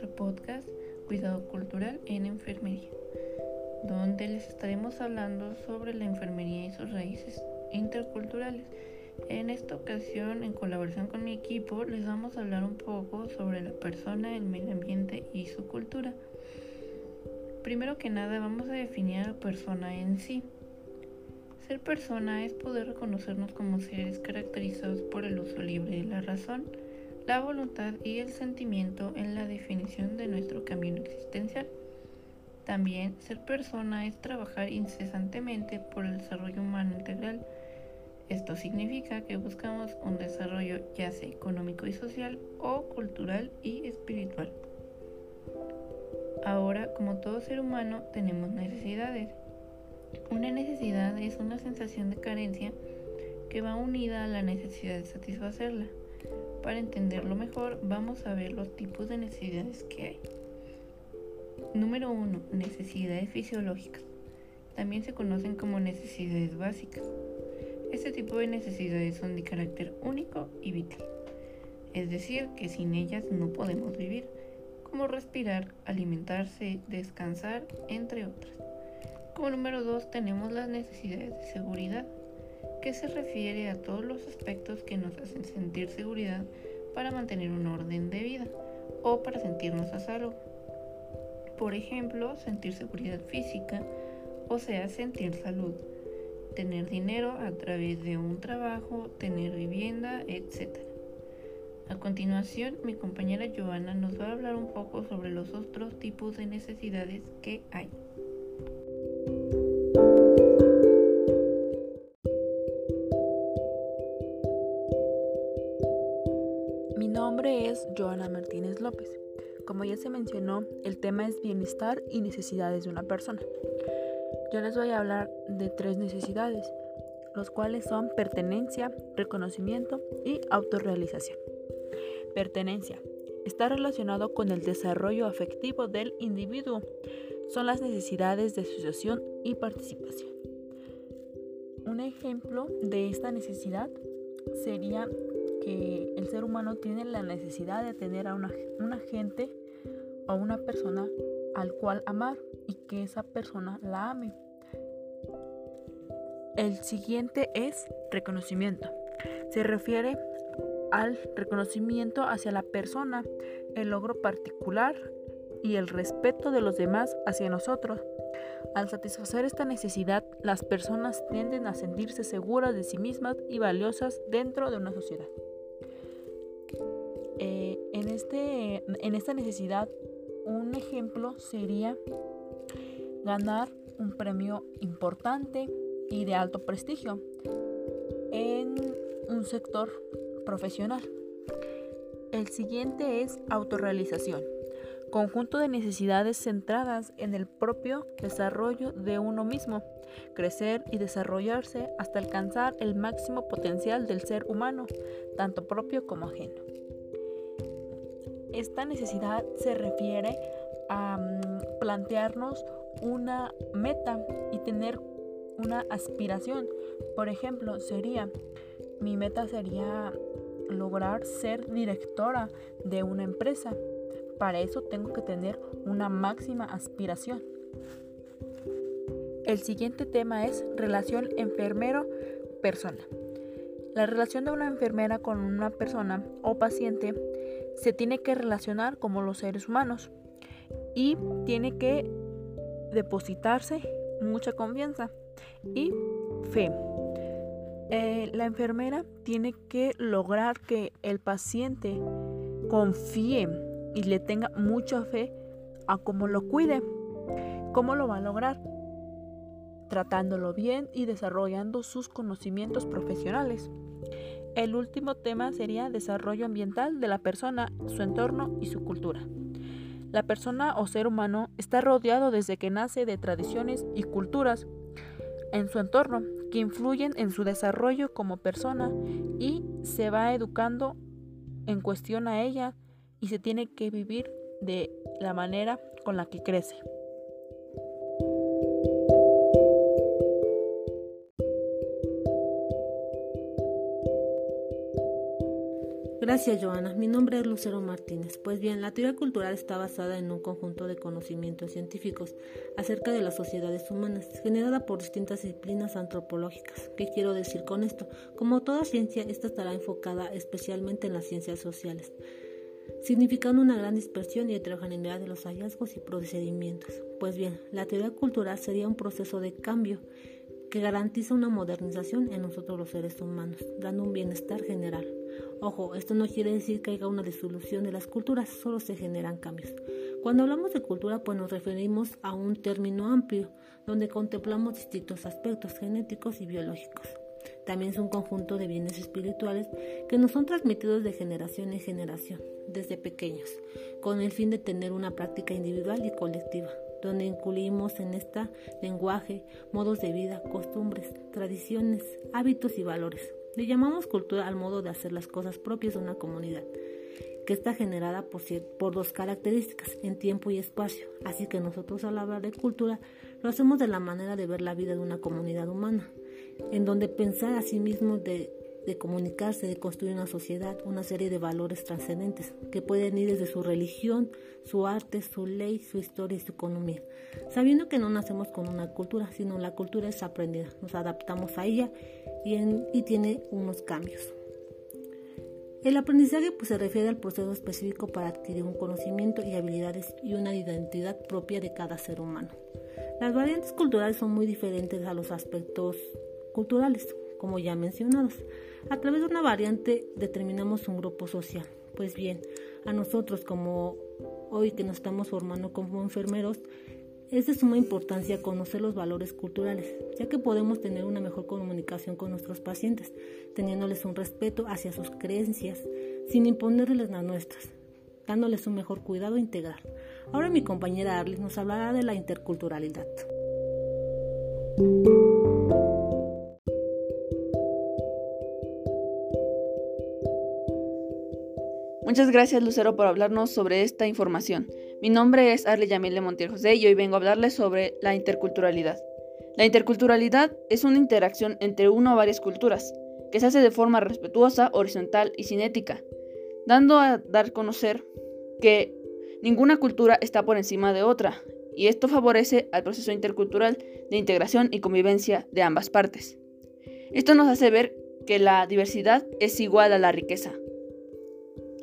nuestro podcast Cuidado Cultural en Enfermería, donde les estaremos hablando sobre la enfermería y sus raíces interculturales. En esta ocasión, en colaboración con mi equipo, les vamos a hablar un poco sobre la persona, el medio ambiente y su cultura. Primero que nada, vamos a definir a la persona en sí. Ser persona es poder reconocernos como seres caracterizados por el uso libre de la razón, la voluntad y el sentimiento en la definición de nuestro camino existencial. También ser persona es trabajar incesantemente por el desarrollo humano integral. Esto significa que buscamos un desarrollo ya sea económico y social o cultural y espiritual. Ahora, como todo ser humano, tenemos necesidades una necesidad es una sensación de carencia que va unida a la necesidad de satisfacerla. Para entenderlo mejor, vamos a ver los tipos de necesidades que hay. Número 1. Necesidades fisiológicas. También se conocen como necesidades básicas. Este tipo de necesidades son de carácter único y vital. Es decir, que sin ellas no podemos vivir, como respirar, alimentarse, descansar, entre otras. Como número 2 tenemos las necesidades de seguridad, que se refiere a todos los aspectos que nos hacen sentir seguridad para mantener un orden de vida o para sentirnos a salvo. Por ejemplo, sentir seguridad física, o sea, sentir salud, tener dinero a través de un trabajo, tener vivienda, etc. A continuación, mi compañera Joana nos va a hablar un poco sobre los otros tipos de necesidades que hay. Joana Martínez López. Como ya se mencionó, el tema es bienestar y necesidades de una persona. Yo les voy a hablar de tres necesidades, los cuales son pertenencia, reconocimiento y autorrealización. Pertenencia. Está relacionado con el desarrollo afectivo del individuo. Son las necesidades de asociación y participación. Un ejemplo de esta necesidad sería que el ser humano tiene la necesidad de tener a una, una gente o una persona al cual amar y que esa persona la ame. El siguiente es reconocimiento. Se refiere al reconocimiento hacia la persona, el logro particular y el respeto de los demás hacia nosotros. Al satisfacer esta necesidad, las personas tienden a sentirse seguras de sí mismas y valiosas dentro de una sociedad. Eh, en, este, en esta necesidad, un ejemplo sería ganar un premio importante y de alto prestigio en un sector profesional. El siguiente es autorrealización conjunto de necesidades centradas en el propio desarrollo de uno mismo, crecer y desarrollarse hasta alcanzar el máximo potencial del ser humano, tanto propio como ajeno. Esta necesidad se refiere a mm, plantearnos una meta y tener una aspiración. Por ejemplo, sería, mi meta sería lograr ser directora de una empresa para eso tengo que tener una máxima aspiración. El siguiente tema es relación enfermero-persona. La relación de una enfermera con una persona o paciente se tiene que relacionar como los seres humanos y tiene que depositarse mucha confianza y fe. Eh, la enfermera tiene que lograr que el paciente confíe y le tenga mucha fe a cómo lo cuide. ¿Cómo lo va a lograr? Tratándolo bien y desarrollando sus conocimientos profesionales. El último tema sería desarrollo ambiental de la persona, su entorno y su cultura. La persona o ser humano está rodeado desde que nace de tradiciones y culturas en su entorno que influyen en su desarrollo como persona y se va educando en cuestión a ella y se tiene que vivir de la manera con la que crece. Gracias, Joana. Mi nombre es Lucero Martínez. Pues bien, la teoría cultural está basada en un conjunto de conocimientos científicos acerca de las sociedades humanas, generada por distintas disciplinas antropológicas. ¿Qué quiero decir con esto? Como toda ciencia, esta estará enfocada especialmente en las ciencias sociales, significando una gran dispersión y heterogeneidad de los hallazgos y procedimientos. Pues bien, la teoría cultural sería un proceso de cambio que garantiza una modernización en nosotros los seres humanos, dando un bienestar general. Ojo, esto no quiere decir que haya una disolución de las culturas, solo se generan cambios. Cuando hablamos de cultura, pues nos referimos a un término amplio, donde contemplamos distintos aspectos genéticos y biológicos. También es un conjunto de bienes espirituales que nos son transmitidos de generación en generación, desde pequeños, con el fin de tener una práctica individual y colectiva donde incluimos en esta lenguaje, modos de vida, costumbres, tradiciones, hábitos y valores. Le llamamos cultura al modo de hacer las cosas propias de una comunidad, que está generada por, por dos características, en tiempo y espacio. Así que nosotros al hablar de cultura lo hacemos de la manera de ver la vida de una comunidad humana, en donde pensar a sí mismo de de comunicarse, de construir una sociedad, una serie de valores trascendentes que pueden ir desde su religión, su arte, su ley, su historia y su economía, sabiendo que no nacemos con una cultura, sino la cultura es aprendida, nos adaptamos a ella y, tiene unos cambios. El aprendizaje pues, se refiere al proceso específico para adquirir un conocimiento y habilidades y una identidad propia de cada ser humano. Las variantes culturales son muy diferentes a los aspectos culturales, como ya mencionados. A través de una variante determinamos un grupo social. Pues bien, a nosotros como hoy que nos estamos formando como enfermeros, es de suma importancia conocer los valores culturales, ya que podemos tener una mejor comunicación con nuestros pacientes, teniéndoles un respeto hacia sus creencias, sin imponerles las nuestras, dándoles un mejor cuidado integral. Ahora mi compañera Arlis nos hablará de la interculturalidad. Muchas gracias Lucero por hablarnos sobre esta información. Mi nombre es Arle Yamile Montiel José y hoy vengo a hablarles sobre la interculturalidad. La interculturalidad es una interacción entre una o varias culturas, que se hace de forma respetuosa, horizontal y cinética, dando a dar a conocer que ninguna cultura está por encima de otra, y esto favorece al proceso intercultural de integración y convivencia de ambas partes. Esto nos hace ver que la diversidad es igual a la riqueza,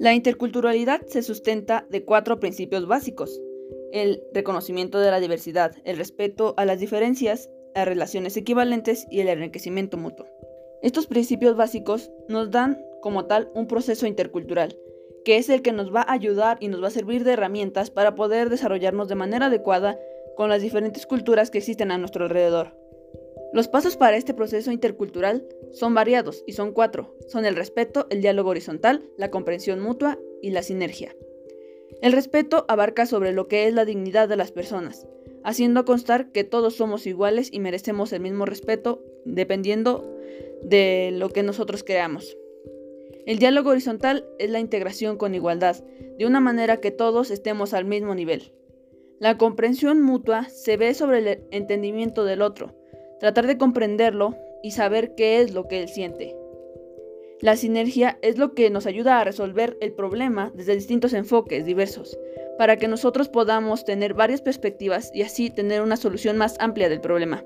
la interculturalidad se sustenta de cuatro principios básicos. El reconocimiento de la diversidad, el respeto a las diferencias, las relaciones equivalentes y el enriquecimiento mutuo. Estos principios básicos nos dan como tal un proceso intercultural, que es el que nos va a ayudar y nos va a servir de herramientas para poder desarrollarnos de manera adecuada con las diferentes culturas que existen a nuestro alrededor. Los pasos para este proceso intercultural son variados y son cuatro. Son el respeto, el diálogo horizontal, la comprensión mutua y la sinergia. El respeto abarca sobre lo que es la dignidad de las personas, haciendo constar que todos somos iguales y merecemos el mismo respeto dependiendo de lo que nosotros creamos. El diálogo horizontal es la integración con igualdad, de una manera que todos estemos al mismo nivel. La comprensión mutua se ve sobre el entendimiento del otro, tratar de comprenderlo y saber qué es lo que él siente. La sinergia es lo que nos ayuda a resolver el problema desde distintos enfoques diversos, para que nosotros podamos tener varias perspectivas y así tener una solución más amplia del problema.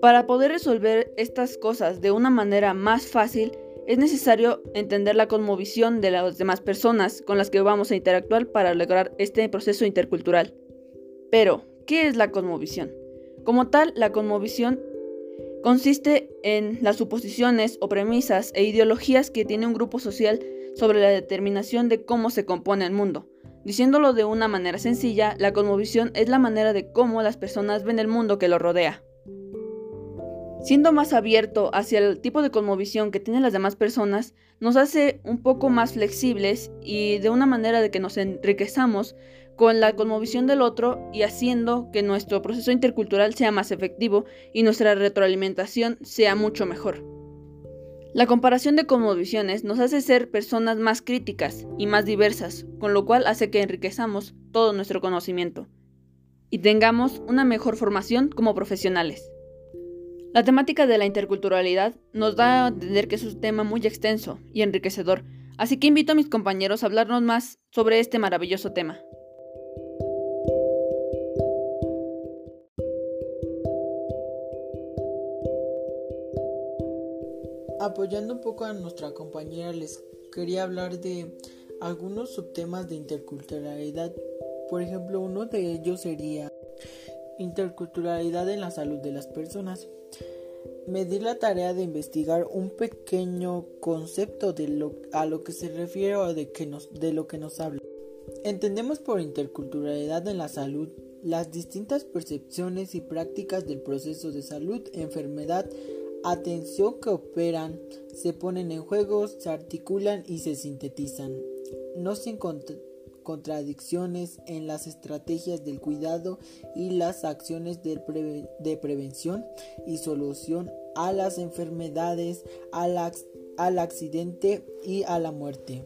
Para poder resolver estas cosas de una manera más fácil, es necesario entender la cosmovisión de las demás personas con las que vamos a interactuar para lograr este proceso intercultural. Pero, ¿qué es la cosmovisión? Como tal, la cosmovisión consiste en las suposiciones o premisas e ideologías que tiene un grupo social sobre la determinación de cómo se compone el mundo. Diciéndolo de una manera sencilla, la cosmovisión es la manera de cómo las personas ven el mundo que lo rodea. Siendo más abierto hacia el tipo de cosmovisión que tienen las demás personas, nos hace un poco más flexibles y de una manera de que nos enriquezamos con la cosmovisión del otro y haciendo que nuestro proceso intercultural sea más efectivo y nuestra retroalimentación sea mucho mejor. La comparación de cosmovisiones nos hace ser personas más críticas y más diversas, con lo cual hace que enriquezamos todo nuestro conocimiento y tengamos una mejor formación como profesionales. La temática de la interculturalidad nos da a entender que es un tema muy extenso y enriquecedor, Así que invito a mis compañeros a hablarnos más sobre este maravilloso tema. Apoyando un poco a nuestra compañera, les quería hablar de algunos subtemas de interculturalidad. Por ejemplo, uno de ellos sería interculturalidad en la salud de las personas. Me di la tarea de investigar un pequeño concepto de lo, a lo que se refiere o de, que nos, de lo que nos habla. Entendemos por interculturalidad en la salud las distintas percepciones y prácticas del proceso de salud, enfermedad, atención que operan, se ponen en juego, se articulan y se sintetizan. No sin contradicciones en las estrategias del cuidado y las acciones de, prevención y solución a las enfermedades, al, al accidente y a la muerte.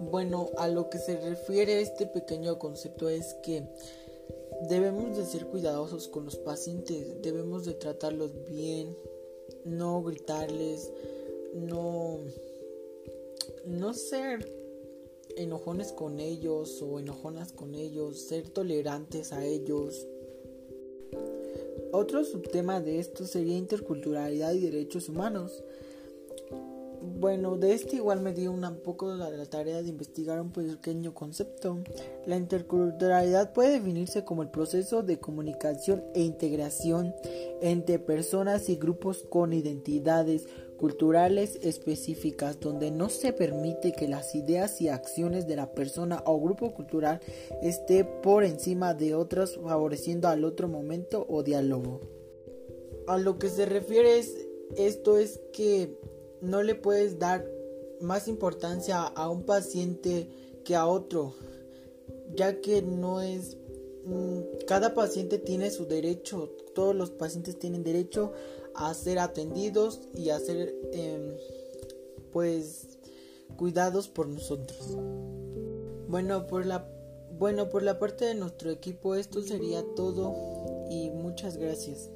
Bueno, a lo que se refiere este pequeño concepto es que debemos de ser cuidadosos con los pacientes, debemos de tratarlos bien, no gritarles, no, no ser enojones con ellos o enojonas con ellos, ser tolerantes a ellos. Otro subtema de esto sería interculturalidad y derechos humanos. Bueno, de este igual me dio un poco la, tarea de investigar un pequeño concepto. La interculturalidad puede definirse como el proceso de comunicación e integración entre personas y grupos con identidades culturales específicas donde no se permite que las ideas y acciones de la persona o grupo cultural esté por encima de otras favoreciendo al otro momento o diálogo. A lo que se refiere es, esto es que no le puedes dar más importancia a un paciente que a otro, ya que no es... Mm, cada paciente tiene su derecho, todos los pacientes tienen derecho a ser atendidos y a ser em, pues cuidados por nosotros. Bueno, por la bueno, por la parte de nuestro equipo esto sería todo y muchas gracias.